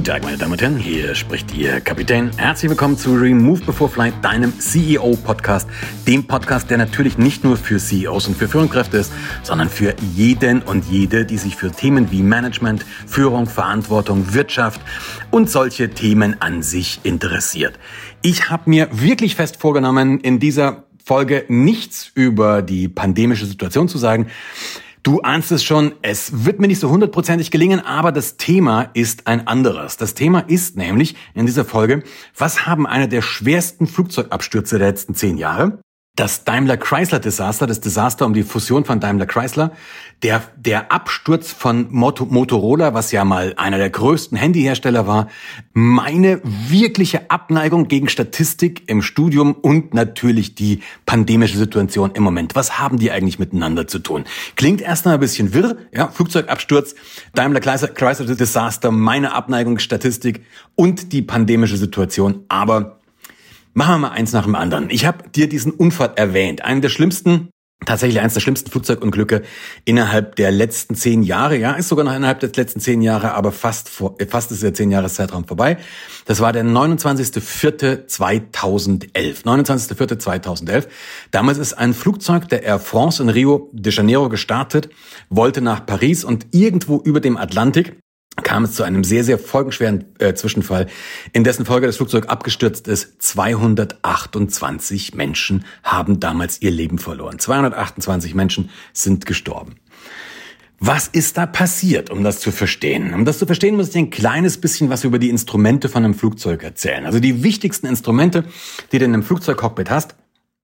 Guten Tag, meine Damen und Herren, hier spricht Ihr Kapitän. Herzlich willkommen zu Remove Before Flight, deinem CEO-Podcast. Dem Podcast, der natürlich nicht nur für CEOs und für Führungskräfte ist, sondern für jeden und jede, die sich für Themen wie Management, Führung, Verantwortung, Wirtschaft und solche Themen an sich interessiert. Ich habe mir wirklich fest vorgenommen, in dieser Folge nichts über die pandemische Situation zu sagen. Du ahnst es schon, es wird mir nicht so hundertprozentig gelingen, aber das Thema ist ein anderes. Das Thema ist nämlich in dieser Folge, was haben eine der schwersten Flugzeugabstürze der letzten zehn Jahre das Daimler-Chrysler-Desaster, das Desaster um die Fusion von Daimler-Chrysler, der, der Absturz von Moto Motorola, was ja mal einer der größten Handyhersteller war, meine wirkliche Abneigung gegen Statistik im Studium und natürlich die pandemische Situation im Moment. Was haben die eigentlich miteinander zu tun? Klingt erst mal ein bisschen wirr, ja, Flugzeugabsturz, Daimler-Chrysler-Desaster, meine Abneigung Statistik und die pandemische Situation, aber Machen wir mal eins nach dem anderen. Ich habe dir diesen Unfall erwähnt. Einen der schlimmsten, tatsächlich eines der schlimmsten Flugzeugunglücke innerhalb der letzten zehn Jahre. Ja, ist sogar noch innerhalb der letzten zehn Jahre, aber fast vor, fast ist der zehn Jahreszeitraum vorbei. Das war der 29.04.2011. 29.04.2011. Damals ist ein Flugzeug der Air France in Rio de Janeiro gestartet, wollte nach Paris und irgendwo über dem Atlantik kam es zu einem sehr, sehr folgenschweren äh, Zwischenfall, in dessen Folge das Flugzeug abgestürzt ist. 228 Menschen haben damals ihr Leben verloren. 228 Menschen sind gestorben. Was ist da passiert, um das zu verstehen? Um das zu verstehen, muss ich ein kleines bisschen was über die Instrumente von einem Flugzeug erzählen. Also die wichtigsten Instrumente, die du in einem Flugzeugcockpit hast,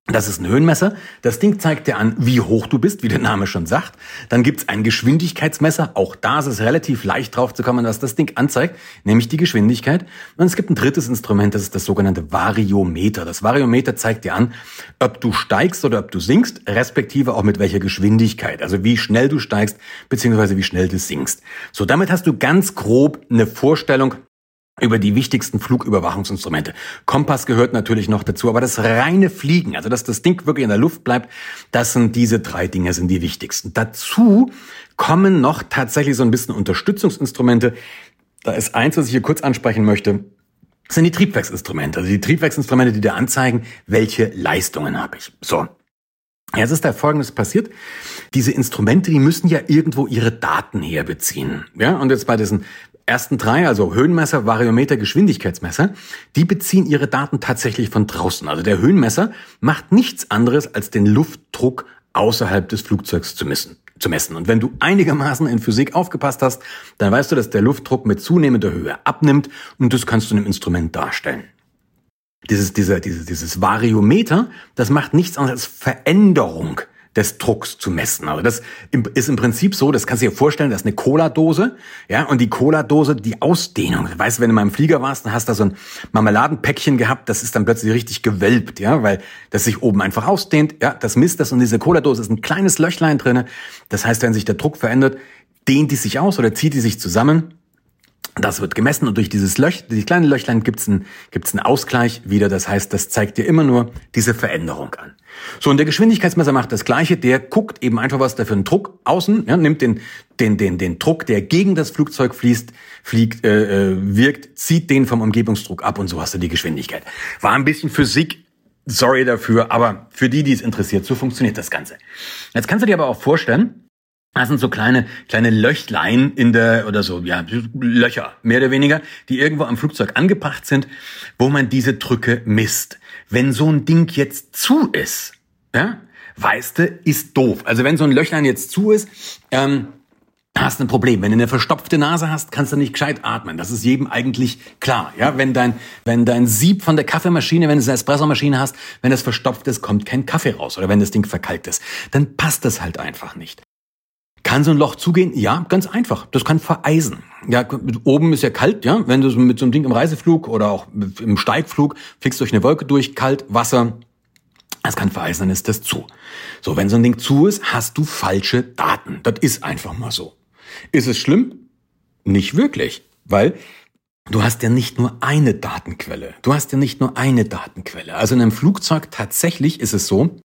das ist ein Höhenmesser. Das Ding zeigt dir an, wie hoch du bist, wie der Name schon sagt. Dann gibt's ein Geschwindigkeitsmesser. Auch da ist es relativ leicht drauf zu kommen, was das Ding anzeigt, nämlich die Geschwindigkeit. Und es gibt ein drittes Instrument, das ist das sogenannte Variometer. Das Variometer zeigt dir an, ob du steigst oder ob du sinkst, respektive auch mit welcher Geschwindigkeit. Also wie schnell du steigst, beziehungsweise wie schnell du sinkst. So, damit hast du ganz grob eine Vorstellung, über die wichtigsten Flugüberwachungsinstrumente. Kompass gehört natürlich noch dazu, aber das reine Fliegen, also dass das Ding wirklich in der Luft bleibt, das sind diese drei Dinge, sind die wichtigsten. Dazu kommen noch tatsächlich so ein bisschen Unterstützungsinstrumente. Da ist eins, was ich hier kurz ansprechen möchte. Sind die Triebwerksinstrumente, also die Triebwerksinstrumente, die dir anzeigen, welche Leistungen habe ich. So. Jetzt ist da Folgendes passiert. Diese Instrumente, die müssen ja irgendwo ihre Daten herbeziehen. Ja, und jetzt bei diesen ersten drei, also Höhenmesser, Variometer, Geschwindigkeitsmesser, die beziehen ihre Daten tatsächlich von draußen. Also der Höhenmesser macht nichts anderes, als den Luftdruck außerhalb des Flugzeugs zu messen. Zu messen. Und wenn du einigermaßen in Physik aufgepasst hast, dann weißt du, dass der Luftdruck mit zunehmender Höhe abnimmt und das kannst du in einem Instrument darstellen. Dieses, dieser, dieses, dieses Variometer, das macht nichts anderes als Veränderung des Drucks zu messen. Also das ist im Prinzip so, das kannst du dir vorstellen, das ist eine Cola-Dose, ja, und die Cola-Dose, die Ausdehnung. Weißt du, wenn du mal im Flieger warst, dann hast du da so ein Marmeladenpäckchen gehabt, das ist dann plötzlich richtig gewölbt, ja, weil das sich oben einfach ausdehnt, ja, das misst das und diese Cola-Dose ist ein kleines Löchlein drinne. Das heißt, wenn sich der Druck verändert, dehnt die sich aus oder zieht die sich zusammen das wird gemessen und durch dieses Löch, dieses kleine Löchlein gibt's einen, gibt's einen Ausgleich wieder. Das heißt, das zeigt dir immer nur diese Veränderung an. So, und der Geschwindigkeitsmesser macht das Gleiche. Der guckt eben einfach, was da für ein Druck außen, ja, nimmt den, den, den, den Druck, der gegen das Flugzeug fließt, fliegt, äh, äh, wirkt, zieht den vom Umgebungsdruck ab und so hast du die Geschwindigkeit. War ein bisschen Physik, sorry dafür, aber für die, die es interessiert, so funktioniert das Ganze. Jetzt kannst du dir aber auch vorstellen, das sind so kleine, kleine Löchlein in der, oder so, ja, Löcher, mehr oder weniger, die irgendwo am Flugzeug angebracht sind, wo man diese Drücke misst. Wenn so ein Ding jetzt zu ist, ja, weißt du, ist doof. Also wenn so ein Löchlein jetzt zu ist, ähm, hast du ein Problem. Wenn du eine verstopfte Nase hast, kannst du nicht gescheit atmen. Das ist jedem eigentlich klar. Ja, wenn dein, wenn dein Sieb von der Kaffeemaschine, wenn du eine Espressomaschine hast, wenn das verstopft ist, kommt kein Kaffee raus. Oder wenn das Ding verkalkt ist, dann passt das halt einfach nicht. Kann so ein Loch zugehen? Ja, ganz einfach. Das kann vereisen. Ja, oben ist ja kalt, ja. Wenn du mit so einem Ding im Reiseflug oder auch im Steigflug fliegst durch eine Wolke durch, kalt, Wasser, es kann vereisen, dann ist das zu. So, wenn so ein Ding zu ist, hast du falsche Daten. Das ist einfach mal so. Ist es schlimm? Nicht wirklich, weil du hast ja nicht nur eine Datenquelle. Du hast ja nicht nur eine Datenquelle. Also in einem Flugzeug tatsächlich ist es so,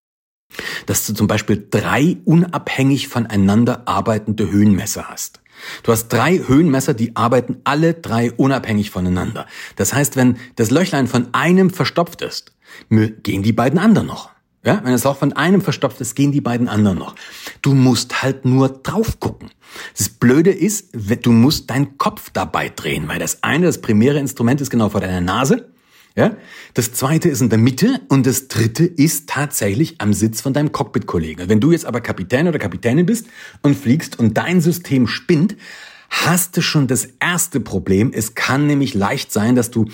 dass du zum Beispiel drei unabhängig voneinander arbeitende Höhenmesser hast. Du hast drei Höhenmesser, die arbeiten alle drei unabhängig voneinander. Das heißt, wenn das Löchlein von einem verstopft ist, gehen die beiden anderen noch. Ja, wenn es auch von einem verstopft ist, gehen die beiden anderen noch. Du musst halt nur drauf gucken. Das Blöde ist, du musst deinen Kopf dabei drehen, weil das eine, das primäre Instrument ist genau vor deiner Nase. Ja? Das zweite ist in der Mitte und das dritte ist tatsächlich am Sitz von deinem Cockpit-Kollegen. Wenn du jetzt aber Kapitän oder Kapitänin bist und fliegst und dein System spinnt, hast du schon das erste Problem. Es kann nämlich leicht sein, dass du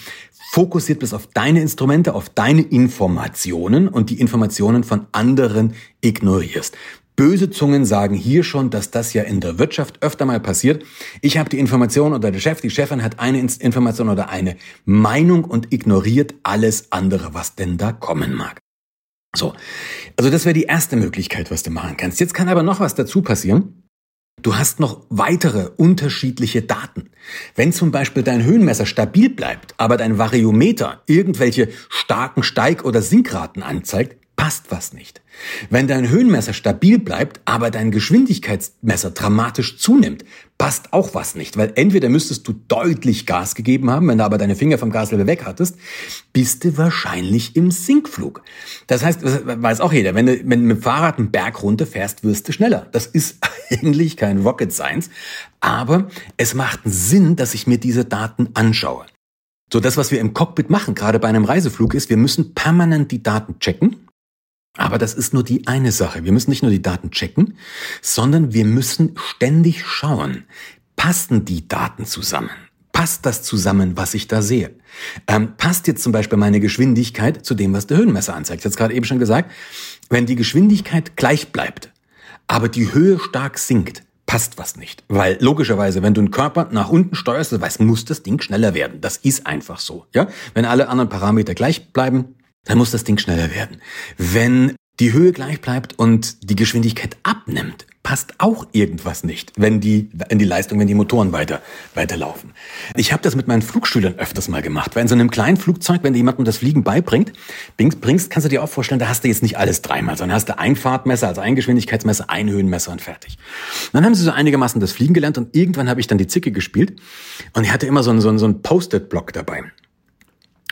fokussiert bist auf deine Instrumente, auf deine Informationen und die Informationen von anderen ignorierst. Böse Zungen sagen hier schon, dass das ja in der Wirtschaft öfter mal passiert. Ich habe die Information oder der Chef, die Chefin hat eine Information oder eine Meinung und ignoriert alles andere, was denn da kommen mag. So, also das wäre die erste Möglichkeit, was du machen kannst. Jetzt kann aber noch was dazu passieren. Du hast noch weitere unterschiedliche Daten. Wenn zum Beispiel dein Höhenmesser stabil bleibt, aber dein Variometer irgendwelche starken Steig- oder Sinkraten anzeigt, passt was nicht. Wenn dein Höhenmesser stabil bleibt, aber dein Geschwindigkeitsmesser dramatisch zunimmt, passt auch was nicht, weil entweder müsstest du deutlich Gas gegeben haben, wenn du aber deine Finger vom Gaslevel weg hattest, bist du wahrscheinlich im Sinkflug. Das heißt, weiß auch jeder, wenn du, wenn du mit dem Fahrrad einen Berg runterfährst, wirst du schneller. Das ist eigentlich kein Rocket Science, aber es macht Sinn, dass ich mir diese Daten anschaue. So, das, was wir im Cockpit machen, gerade bei einem Reiseflug, ist, wir müssen permanent die Daten checken aber das ist nur die eine Sache. Wir müssen nicht nur die Daten checken, sondern wir müssen ständig schauen, passen die Daten zusammen? Passt das zusammen, was ich da sehe? Ähm, passt jetzt zum Beispiel meine Geschwindigkeit zu dem, was der Höhenmesser anzeigt? Ich habe gerade eben schon gesagt, wenn die Geschwindigkeit gleich bleibt, aber die Höhe stark sinkt, passt was nicht. Weil logischerweise, wenn du einen Körper nach unten steuerst, das weißt, muss das Ding schneller werden. Das ist einfach so. Ja, Wenn alle anderen Parameter gleich bleiben, dann muss das Ding schneller werden. Wenn die Höhe gleich bleibt und die Geschwindigkeit abnimmt, passt auch irgendwas nicht, wenn die, in die Leistung, wenn die Motoren weiter, weiterlaufen. Ich habe das mit meinen Flugschülern öfters mal gemacht, weil in so einem kleinen Flugzeug, wenn du jemandem das Fliegen beibringt, bringst, kannst du dir auch vorstellen, da hast du jetzt nicht alles dreimal, sondern hast du ein Fahrtmesser, also ein Geschwindigkeitsmesser, ein Höhenmesser und fertig. Dann haben sie so einigermaßen das Fliegen gelernt und irgendwann habe ich dann die Zicke gespielt und ich hatte immer so einen, so einen, so einen Post-it-Block dabei.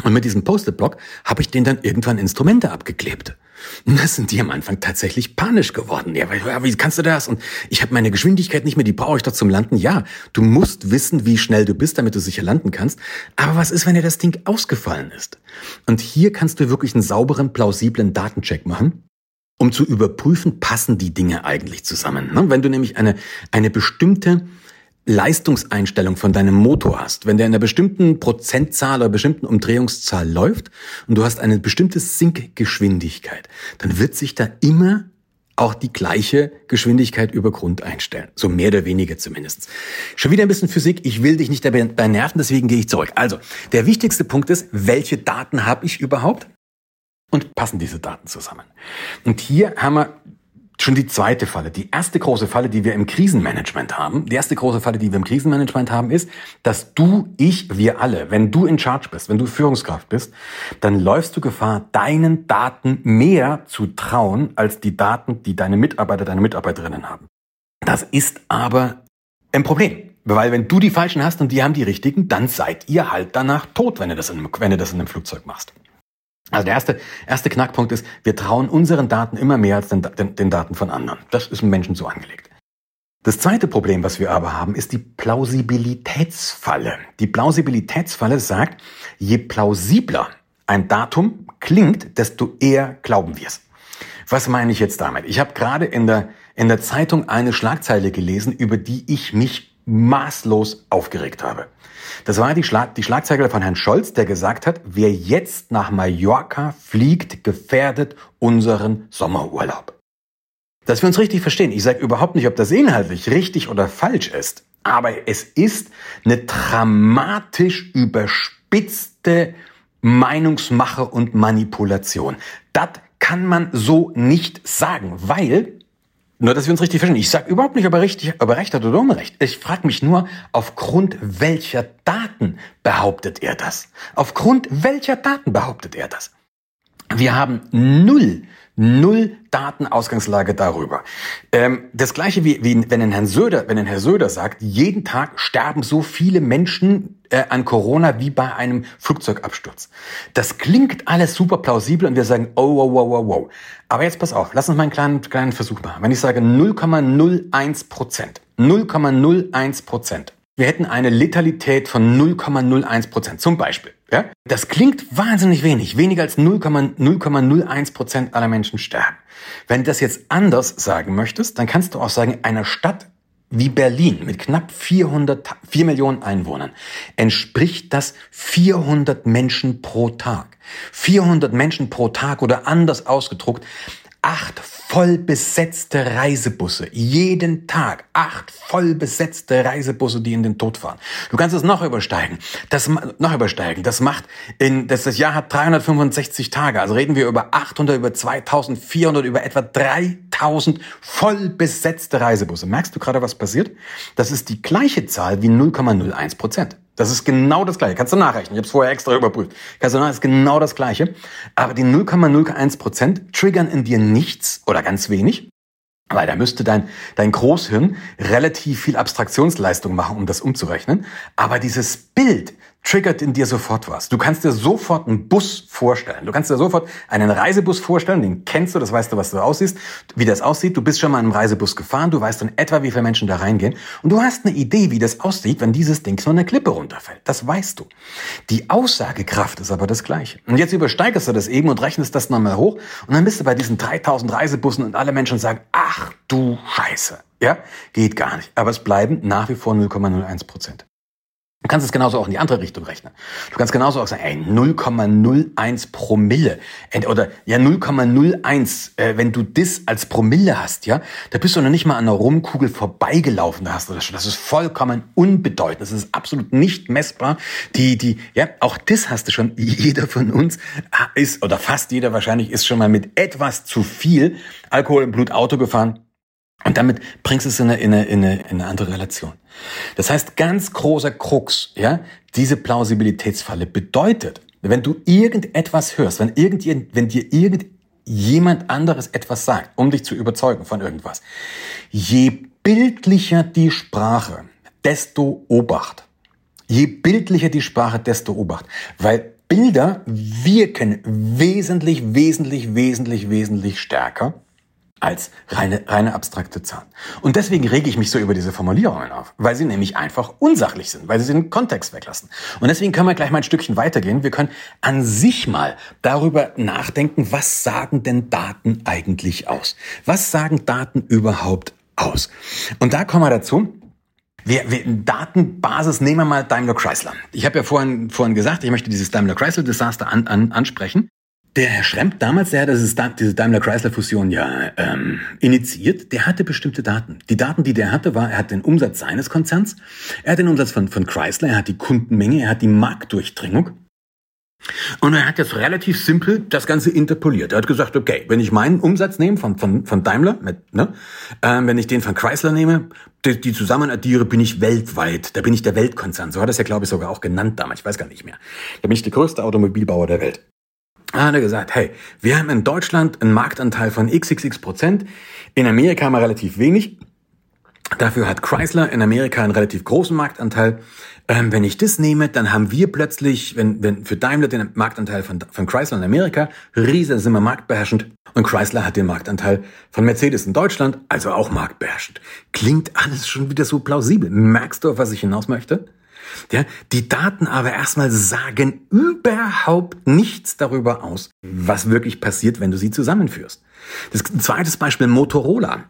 Und mit diesem Post-it-Block habe ich denen dann irgendwann Instrumente abgeklebt. Und das sind die am Anfang tatsächlich panisch geworden. Ja, wie kannst du das? Und ich habe meine Geschwindigkeit nicht mehr, die brauche ich doch zum Landen. Ja, du musst wissen, wie schnell du bist, damit du sicher landen kannst. Aber was ist, wenn dir das Ding ausgefallen ist? Und hier kannst du wirklich einen sauberen, plausiblen Datencheck machen um zu überprüfen, passen die Dinge eigentlich zusammen. Ne? Wenn du nämlich eine, eine bestimmte Leistungseinstellung von deinem Motor hast, wenn der in einer bestimmten Prozentzahl oder bestimmten Umdrehungszahl läuft und du hast eine bestimmte Sinkgeschwindigkeit, dann wird sich da immer auch die gleiche Geschwindigkeit über Grund einstellen. So mehr oder weniger zumindest. Schon wieder ein bisschen Physik. Ich will dich nicht dabei nerven, deswegen gehe ich zurück. Also, der wichtigste Punkt ist, welche Daten habe ich überhaupt? Und passen diese Daten zusammen? Und hier haben wir schon die zweite Falle. Die erste große Falle, die wir im Krisenmanagement haben, die erste große Falle, die wir im Krisenmanagement haben, ist, dass du, ich, wir alle, wenn du in Charge bist, wenn du Führungskraft bist, dann läufst du Gefahr, deinen Daten mehr zu trauen, als die Daten, die deine Mitarbeiter, deine Mitarbeiterinnen haben. Das ist aber ein Problem. Weil wenn du die falschen hast und die haben die richtigen, dann seid ihr halt danach tot, wenn du das in, wenn du das in einem Flugzeug machst. Also der erste, erste Knackpunkt ist, wir trauen unseren Daten immer mehr als den, den, den Daten von anderen. Das ist im Menschen so angelegt. Das zweite Problem, was wir aber haben, ist die Plausibilitätsfalle. Die Plausibilitätsfalle sagt, je plausibler ein Datum klingt, desto eher glauben wir es. Was meine ich jetzt damit? Ich habe gerade in der, in der Zeitung eine Schlagzeile gelesen, über die ich mich maßlos aufgeregt habe. Das war die, Schlag die Schlagzeile von Herrn Scholz, der gesagt hat, wer jetzt nach Mallorca fliegt, gefährdet unseren Sommerurlaub. Dass wir uns richtig verstehen, ich sage überhaupt nicht, ob das inhaltlich richtig oder falsch ist, aber es ist eine dramatisch überspitzte Meinungsmache und Manipulation. Das kann man so nicht sagen, weil nur, dass wir uns richtig verstehen. Ich sage überhaupt nicht, ob er, richtig, ob er recht hat oder unrecht. Ich frage mich nur, aufgrund welcher Daten behauptet er das? Aufgrund welcher Daten behauptet er das? Wir haben null Null Datenausgangslage darüber. Ähm, das gleiche wie, wie wenn ein Herr Söder, wenn ein Herr Söder sagt, jeden Tag sterben so viele Menschen äh, an Corona wie bei einem Flugzeugabsturz. Das klingt alles super plausibel und wir sagen, oh, wow, wow, wow, wow. Aber jetzt pass auf, lass uns mal einen kleinen, kleinen Versuch machen. Wenn ich sage 0,01 Prozent, 0,01 Prozent, wir hätten eine Letalität von 0,01 Prozent, zum Beispiel. Ja? Das klingt wahnsinnig wenig. Weniger als 0,01 Prozent aller Menschen sterben. Wenn du das jetzt anders sagen möchtest, dann kannst du auch sagen, einer Stadt wie Berlin mit knapp 400, 4 Millionen Einwohnern entspricht das 400 Menschen pro Tag. 400 Menschen pro Tag oder anders ausgedruckt, acht voll besetzte Reisebusse. Jeden Tag acht voll besetzte Reisebusse, die in den Tod fahren. Du kannst es noch übersteigen. Das noch übersteigen. Das macht in das, das Jahr hat 365 Tage. Also reden wir über 800, über 2400, über etwa 3000 voll besetzte Reisebusse. Merkst du gerade, was passiert? Das ist die gleiche Zahl wie 0,01 Prozent. Das ist genau das Gleiche. Kannst du nachrechnen. Ich habe es vorher extra überprüft. Kannst du nachrechnen, ist genau das Gleiche. Aber die 0,01 Prozent triggern in dir nichts oder ganz wenig. Weil da müsste dein, dein Großhirn relativ viel Abstraktionsleistung machen, um das umzurechnen. Aber dieses Bild, triggert in dir sofort was. Du kannst dir sofort einen Bus vorstellen. Du kannst dir sofort einen Reisebus vorstellen, den kennst du, das weißt du, was du aussiehst, wie das aussieht. Du bist schon mal in einem Reisebus gefahren, du weißt in etwa, wie viele Menschen da reingehen und du hast eine Idee, wie das aussieht, wenn dieses Ding so eine Klippe runterfällt. Das weißt du. Die Aussagekraft ist aber das Gleiche. Und jetzt übersteigerst du das eben und rechnest das nochmal hoch und dann bist du bei diesen 3000 Reisebussen und alle Menschen sagen, ach du Scheiße. Ja, geht gar nicht. Aber es bleiben nach wie vor 0,01 Prozent. Du kannst es genauso auch in die andere Richtung rechnen. Du kannst genauso auch sagen, ey, 0,01 Promille oder ja 0,01, äh, wenn du das als Promille hast, ja, da bist du noch nicht mal an einer Rumkugel vorbeigelaufen, da hast du das schon. Das ist vollkommen unbedeutend. Das ist absolut nicht messbar. Die, die, ja, auch das hast du schon. Jeder von uns ist oder fast jeder wahrscheinlich ist schon mal mit etwas zu viel Alkohol im Blut Auto gefahren und damit bringst du es in eine, in eine, in eine, in eine andere Relation. Das heißt, ganz großer Krux, ja, diese Plausibilitätsfalle bedeutet, wenn du irgendetwas hörst, wenn, irgend, wenn dir irgendjemand anderes etwas sagt, um dich zu überzeugen von irgendwas, je bildlicher die Sprache, desto Obacht. Je bildlicher die Sprache, desto Obacht. Weil Bilder wirken wesentlich, wesentlich, wesentlich, wesentlich stärker als reine, reine abstrakte Zahlen. Und deswegen rege ich mich so über diese Formulierungen auf, weil sie nämlich einfach unsachlich sind, weil sie den Kontext weglassen. Und deswegen können wir gleich mal ein Stückchen weitergehen. Wir können an sich mal darüber nachdenken, was sagen denn Daten eigentlich aus? Was sagen Daten überhaupt aus? Und da kommen wir dazu, wir, wir, Datenbasis nehmen wir mal Daimler Chrysler. Ich habe ja vorhin, vorhin gesagt, ich möchte dieses Daimler Chrysler Desaster an, an, ansprechen. Der Herr Schremp damals, der hat dieses, diese Daimler-Chrysler-Fusion ja ähm, initiiert, der hatte bestimmte Daten. Die Daten, die der hatte, war, er hat den Umsatz seines Konzerns, er hat den Umsatz von, von Chrysler, er hat die Kundenmenge, er hat die Marktdurchdringung. Und er hat jetzt relativ simpel das Ganze interpoliert. Er hat gesagt, okay, wenn ich meinen Umsatz nehme von, von, von Daimler, mit, ne, ähm, wenn ich den von Chrysler nehme, die, die zusammen addiere, bin ich weltweit. Da bin ich der Weltkonzern. So hat er es ja, glaube ich, sogar auch genannt damals. Ich weiß gar nicht mehr. Da bin ich der größte Automobilbauer der Welt hat er gesagt, hey, wir haben in Deutschland einen Marktanteil von xxx Prozent, in Amerika mal relativ wenig. Dafür hat Chrysler in Amerika einen relativ großen Marktanteil. Ähm, wenn ich das nehme, dann haben wir plötzlich, wenn, wenn für Daimler den Marktanteil von, von Chrysler in Amerika, Riese sind wir marktbeherrschend und Chrysler hat den Marktanteil von Mercedes in Deutschland, also auch marktbeherrschend. Klingt alles schon wieder so plausibel. Merkst du, auf was ich hinaus möchte? Ja, die Daten aber erstmal sagen überhaupt nichts darüber aus, was wirklich passiert, wenn du sie zusammenführst. Das zweite Beispiel Motorola.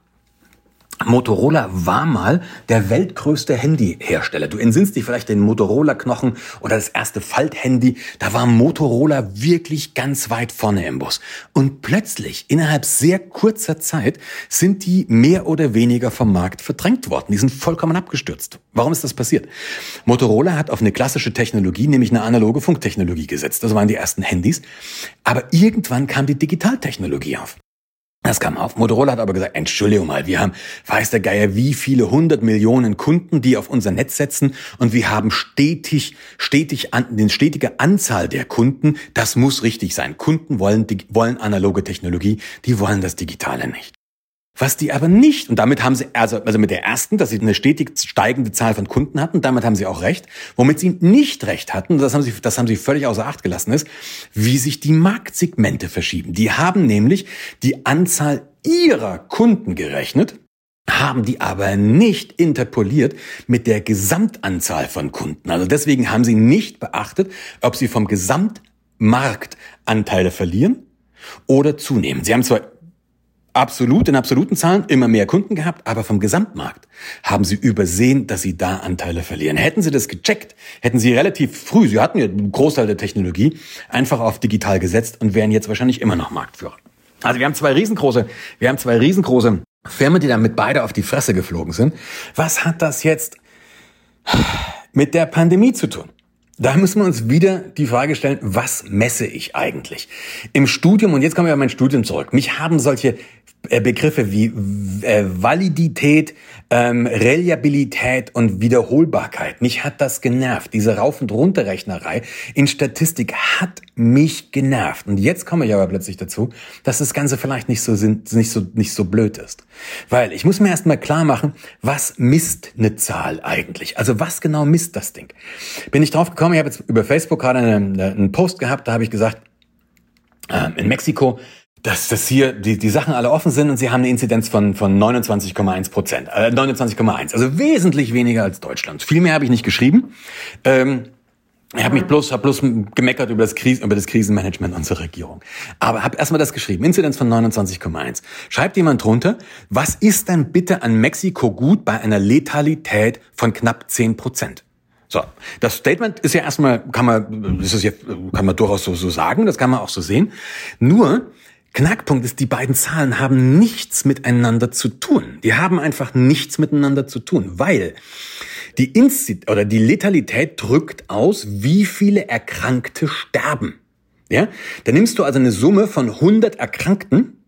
Motorola war mal der weltgrößte Handyhersteller. Du entsinnst dich vielleicht den Motorola-Knochen oder das erste Falthandy. Da war Motorola wirklich ganz weit vorne im Bus. Und plötzlich, innerhalb sehr kurzer Zeit, sind die mehr oder weniger vom Markt verdrängt worden. Die sind vollkommen abgestürzt. Warum ist das passiert? Motorola hat auf eine klassische Technologie, nämlich eine analoge Funktechnologie gesetzt. Das waren die ersten Handys. Aber irgendwann kam die Digitaltechnologie auf. Das kam auf. Motorola hat aber gesagt, Entschuldigung mal, wir haben, weiß der Geier, wie viele hundert Millionen Kunden, die auf unser Netz setzen und wir haben stetig, stetig an, den stetige Anzahl der Kunden. Das muss richtig sein. Kunden wollen, wollen analoge Technologie, die wollen das Digitale nicht. Was die aber nicht, und damit haben sie, also, also mit der ersten, dass sie eine stetig steigende Zahl von Kunden hatten, damit haben sie auch recht. Womit sie nicht recht hatten, das haben sie, das haben sie völlig außer Acht gelassen, ist, wie sich die Marktsegmente verschieben. Die haben nämlich die Anzahl ihrer Kunden gerechnet, haben die aber nicht interpoliert mit der Gesamtanzahl von Kunden. Also deswegen haben sie nicht beachtet, ob sie vom Gesamtmarkt Anteile verlieren oder zunehmen. Sie haben zwar absolut, in absoluten Zahlen immer mehr Kunden gehabt, aber vom Gesamtmarkt haben sie übersehen, dass sie da Anteile verlieren. Hätten sie das gecheckt, hätten sie relativ früh, sie hatten ja einen Großteil der Technologie, einfach auf digital gesetzt und wären jetzt wahrscheinlich immer noch Marktführer. Also wir haben zwei riesengroße, wir haben zwei riesengroße Firmen, die damit beide auf die Fresse geflogen sind. Was hat das jetzt mit der Pandemie zu tun? Da müssen wir uns wieder die Frage stellen, was messe ich eigentlich? Im Studium, und jetzt kommen wir auf mein Studium zurück, mich haben solche Begriffe wie äh, Validität, ähm, Reliabilität und Wiederholbarkeit. Mich hat das genervt. Diese Rauf- und Runterrechnerei in Statistik hat mich genervt. Und jetzt komme ich aber plötzlich dazu, dass das Ganze vielleicht nicht so, nicht so, nicht so blöd ist. Weil ich muss mir erstmal klar machen, was misst eine Zahl eigentlich? Also was genau misst das Ding? Bin ich drauf gekommen, ich habe jetzt über Facebook gerade einen, einen Post gehabt, da habe ich gesagt, äh, in Mexiko dass, dass hier die, die Sachen alle offen sind und sie haben eine Inzidenz von, von 29,1 Prozent. Äh, 29,1. Also wesentlich weniger als Deutschland. Viel mehr habe ich nicht geschrieben. Ähm, ich habe mich bloß, hab bloß gemeckert über das, Krisen, über das Krisenmanagement unserer Regierung. Aber habe erstmal das geschrieben. Inzidenz von 29,1. Schreibt jemand drunter, was ist denn bitte an Mexiko gut bei einer Letalität von knapp 10 Prozent? So, das Statement ist ja erstmal, kann man, das ist ja, kann man durchaus so, so sagen, das kann man auch so sehen. Nur, Knackpunkt ist, die beiden Zahlen haben nichts miteinander zu tun. Die haben einfach nichts miteinander zu tun, weil die Inzid oder die Letalität drückt aus, wie viele Erkrankte sterben. Ja? Da nimmst du also eine Summe von 100 Erkrankten,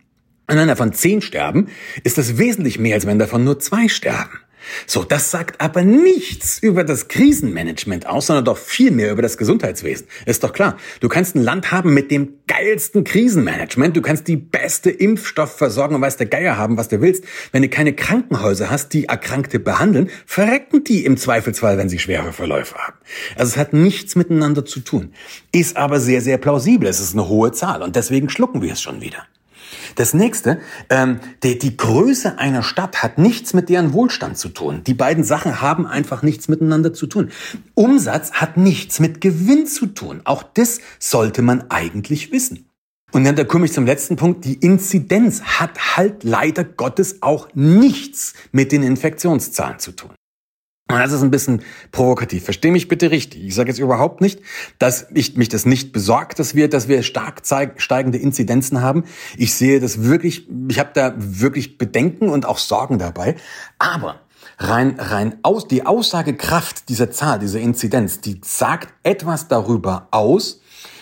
an einer von 10 sterben, ist das wesentlich mehr, als wenn davon nur zwei sterben. So, das sagt aber nichts über das Krisenmanagement aus, sondern doch viel mehr über das Gesundheitswesen. Ist doch klar. Du kannst ein Land haben mit dem geilsten Krisenmanagement. Du kannst die beste Impfstoffversorgung, weiß der Geier haben, was du willst. Wenn du keine Krankenhäuser hast, die Erkrankte behandeln, verrecken die im Zweifelsfall, wenn sie schwere Verläufe haben. Also es hat nichts miteinander zu tun. Ist aber sehr, sehr plausibel. Es ist eine hohe Zahl und deswegen schlucken wir es schon wieder. Das nächste, ähm, die, die Größe einer Stadt hat nichts mit deren Wohlstand zu tun. Die beiden Sachen haben einfach nichts miteinander zu tun. Umsatz hat nichts mit Gewinn zu tun. Auch das sollte man eigentlich wissen. Und dann da komme ich zum letzten Punkt. Die Inzidenz hat halt leider Gottes auch nichts mit den Infektionszahlen zu tun. Und das ist ein bisschen provokativ. Versteh mich bitte richtig. Ich sage jetzt überhaupt nicht, dass ich mich das nicht besorgt, dass wir, dass wir stark steigende Inzidenzen haben. Ich sehe das wirklich, ich habe da wirklich Bedenken und auch Sorgen dabei. Aber rein, rein aus, die Aussagekraft dieser Zahl, dieser Inzidenz, die sagt etwas darüber aus,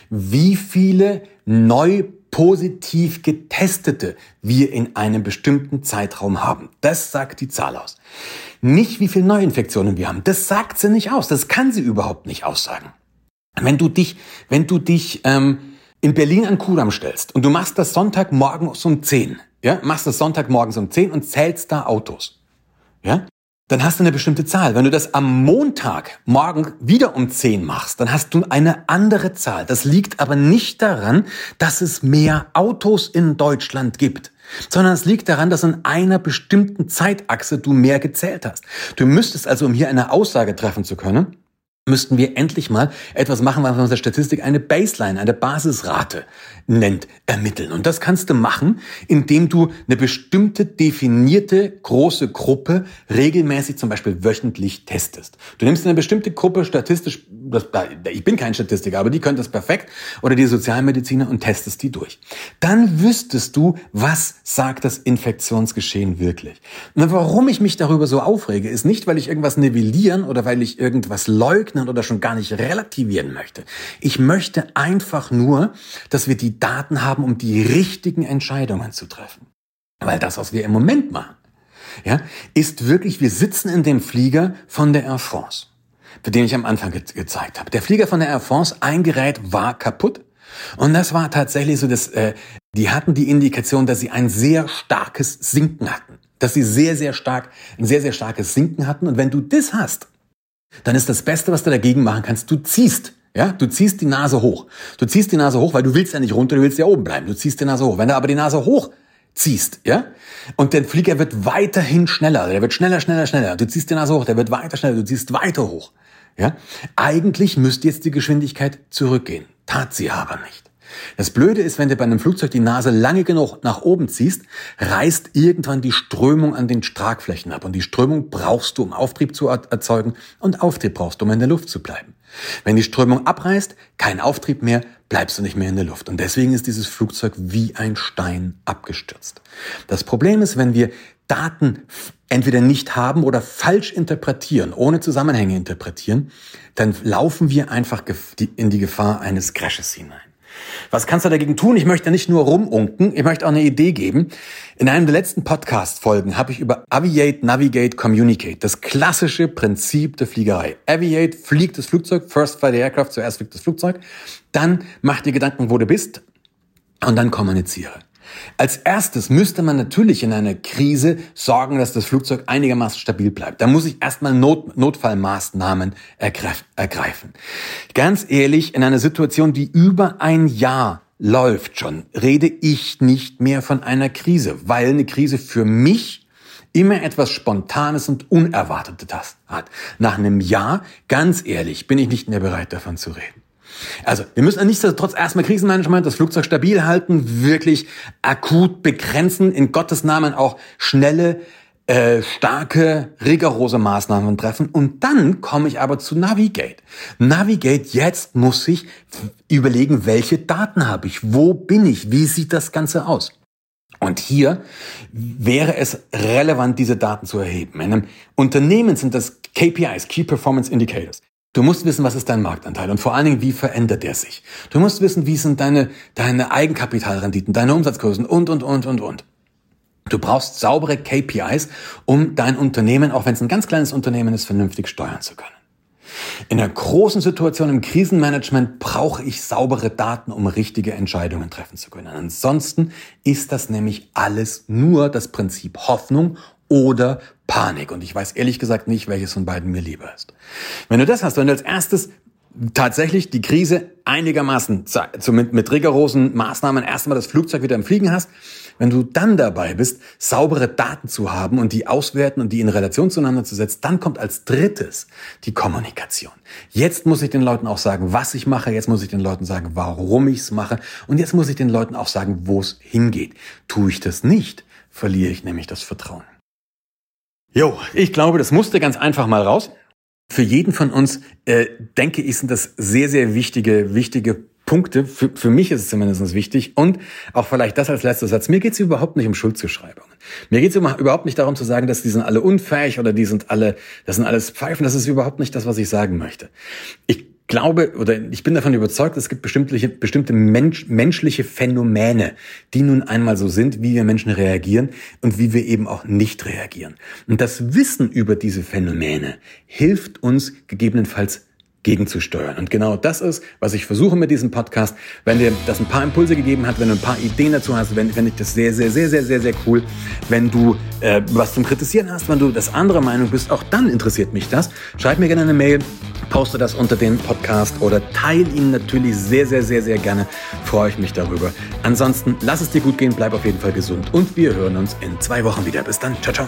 wie viele neu positiv getestete wir in einem bestimmten Zeitraum haben. Das sagt die Zahl aus. Nicht, wie viele Neuinfektionen wir haben. Das sagt sie nicht aus. Das kann sie überhaupt nicht aussagen. Wenn du dich, wenn du dich ähm, in Berlin an Kudamm stellst und du machst das Sonntagmorgens um 10, ja, machst das Sonntagmorgens um 10 und zählst da Autos, ja, dann hast du eine bestimmte Zahl. Wenn du das am Montag morgen wieder um 10 machst, dann hast du eine andere Zahl. Das liegt aber nicht daran, dass es mehr Autos in Deutschland gibt, sondern es liegt daran, dass in einer bestimmten Zeitachse du mehr gezählt hast. Du müsstest also, um hier eine Aussage treffen zu können, müssten wir endlich mal etwas machen, was man in der Statistik eine Baseline, eine Basisrate nennt, ermitteln. Und das kannst du machen, indem du eine bestimmte definierte große Gruppe regelmäßig, zum Beispiel wöchentlich testest. Du nimmst eine bestimmte Gruppe statistisch, das, ich bin kein Statistiker, aber die können das perfekt, oder die Sozialmediziner und testest die durch. Dann wüsstest du, was sagt das Infektionsgeschehen wirklich. Und warum ich mich darüber so aufrege, ist nicht, weil ich irgendwas nivellieren oder weil ich irgendwas leugnen oder schon gar nicht relativieren möchte. Ich möchte einfach nur, dass wir die Daten haben, um die richtigen Entscheidungen zu treffen. Weil das, was wir im Moment machen, ja, ist wirklich, wir sitzen in dem Flieger von der Air France, für den ich am Anfang ge gezeigt habe. Der Flieger von der Air France, ein Gerät war kaputt. Und das war tatsächlich so, dass äh, die hatten die Indikation, dass sie ein sehr starkes Sinken hatten. Dass sie sehr, sehr stark, ein sehr, sehr starkes Sinken hatten. Und wenn du das hast, dann ist das Beste, was du dagegen machen kannst, du ziehst. Ja, du ziehst die Nase hoch. Du ziehst die Nase hoch, weil du willst ja nicht runter, du willst ja oben bleiben. Du ziehst die Nase hoch. Wenn du aber die Nase hoch ziehst, ja, und der Flieger wird weiterhin schneller, der wird schneller, schneller, schneller. Du ziehst die Nase hoch, der wird weiter schneller, du ziehst weiter hoch. Ja, eigentlich müsste jetzt die Geschwindigkeit zurückgehen. Tat sie aber nicht. Das Blöde ist, wenn du bei einem Flugzeug die Nase lange genug nach oben ziehst, reißt irgendwann die Strömung an den Tragflächen ab. Und die Strömung brauchst du, um Auftrieb zu erzeugen. Und Auftrieb brauchst du, um in der Luft zu bleiben. Wenn die Strömung abreißt, kein Auftrieb mehr, bleibst du nicht mehr in der Luft. Und deswegen ist dieses Flugzeug wie ein Stein abgestürzt. Das Problem ist, wenn wir Daten entweder nicht haben oder falsch interpretieren, ohne Zusammenhänge interpretieren, dann laufen wir einfach in die Gefahr eines Crashes hinein. Was kannst du dagegen tun? Ich möchte nicht nur rumunken, ich möchte auch eine Idee geben. In einem der letzten Podcast-Folgen habe ich über Aviate, Navigate, Communicate, das klassische Prinzip der Fliegerei. Aviate, fliegt das Flugzeug, first fly the aircraft, zuerst fliegt das Flugzeug, dann mach dir Gedanken, wo du bist und dann kommuniziere. Als erstes müsste man natürlich in einer Krise sorgen, dass das Flugzeug einigermaßen stabil bleibt. Da muss ich erstmal Not Notfallmaßnahmen ergreifen. Ganz ehrlich, in einer Situation, die über ein Jahr läuft schon, rede ich nicht mehr von einer Krise, weil eine Krise für mich immer etwas Spontanes und Unerwartetes hat. Nach einem Jahr, ganz ehrlich, bin ich nicht mehr bereit davon zu reden. Also, wir müssen nichtsdestotrotz erstmal Krisenmanagement, das Flugzeug stabil halten, wirklich akut begrenzen, in Gottes Namen auch schnelle, äh, starke, rigorose Maßnahmen treffen. Und dann komme ich aber zu Navigate. Navigate, jetzt muss ich überlegen, welche Daten habe ich, wo bin ich, wie sieht das Ganze aus. Und hier wäre es relevant, diese Daten zu erheben. In einem Unternehmen sind das KPIs, Key Performance Indicators. Du musst wissen, was ist dein Marktanteil und vor allen Dingen, wie verändert der sich. Du musst wissen, wie sind deine, deine Eigenkapitalrenditen, deine Umsatzkursen und, und, und, und, und. Du brauchst saubere KPIs, um dein Unternehmen, auch wenn es ein ganz kleines Unternehmen ist, vernünftig steuern zu können. In einer großen Situation im Krisenmanagement brauche ich saubere Daten, um richtige Entscheidungen treffen zu können. Ansonsten ist das nämlich alles nur das Prinzip Hoffnung oder Panik. Und ich weiß ehrlich gesagt nicht, welches von beiden mir lieber ist. Wenn du das hast, wenn du als erstes tatsächlich die Krise einigermaßen mit, mit rigorosen Maßnahmen erstmal das Flugzeug wieder im Fliegen hast, wenn du dann dabei bist, saubere Daten zu haben und die auswerten und die in Relation zueinander zu setzen, dann kommt als drittes die Kommunikation. Jetzt muss ich den Leuten auch sagen, was ich mache, jetzt muss ich den Leuten sagen, warum ich es mache und jetzt muss ich den Leuten auch sagen, wo es hingeht. Tue ich das nicht, verliere ich nämlich das Vertrauen. Jo, ich glaube, das musste ganz einfach mal raus. Für jeden von uns, äh, denke ich, sind das sehr, sehr wichtige, wichtige Punkte. Für, für mich ist es zumindest wichtig. Und auch vielleicht das als letzter Satz. Mir geht es überhaupt nicht um Schuldzuschreibungen. Mir geht es überhaupt nicht darum zu sagen, dass die sind alle unfähig oder die sind alle, das sind alles Pfeifen. Das ist überhaupt nicht das, was ich sagen möchte. Ich glaube oder ich bin davon überzeugt, es gibt bestimmte, bestimmte Mensch, menschliche Phänomene, die nun einmal so sind, wie wir Menschen reagieren und wie wir eben auch nicht reagieren. Und das Wissen über diese Phänomene hilft uns gegebenenfalls gegenzusteuern. Und genau das ist, was ich versuche mit diesem Podcast. Wenn dir das ein paar Impulse gegeben hat, wenn du ein paar Ideen dazu hast, wenn, wenn ich das sehr, sehr, sehr, sehr, sehr, sehr cool. Wenn du äh, was zum Kritisieren hast, wenn du das andere Meinung bist, auch dann interessiert mich das. Schreib mir gerne eine Mail poste das unter den Podcast oder teile ihn natürlich sehr, sehr, sehr, sehr gerne. Freue ich mich darüber. Ansonsten lass es dir gut gehen, bleib auf jeden Fall gesund und wir hören uns in zwei Wochen wieder. Bis dann. Ciao, ciao.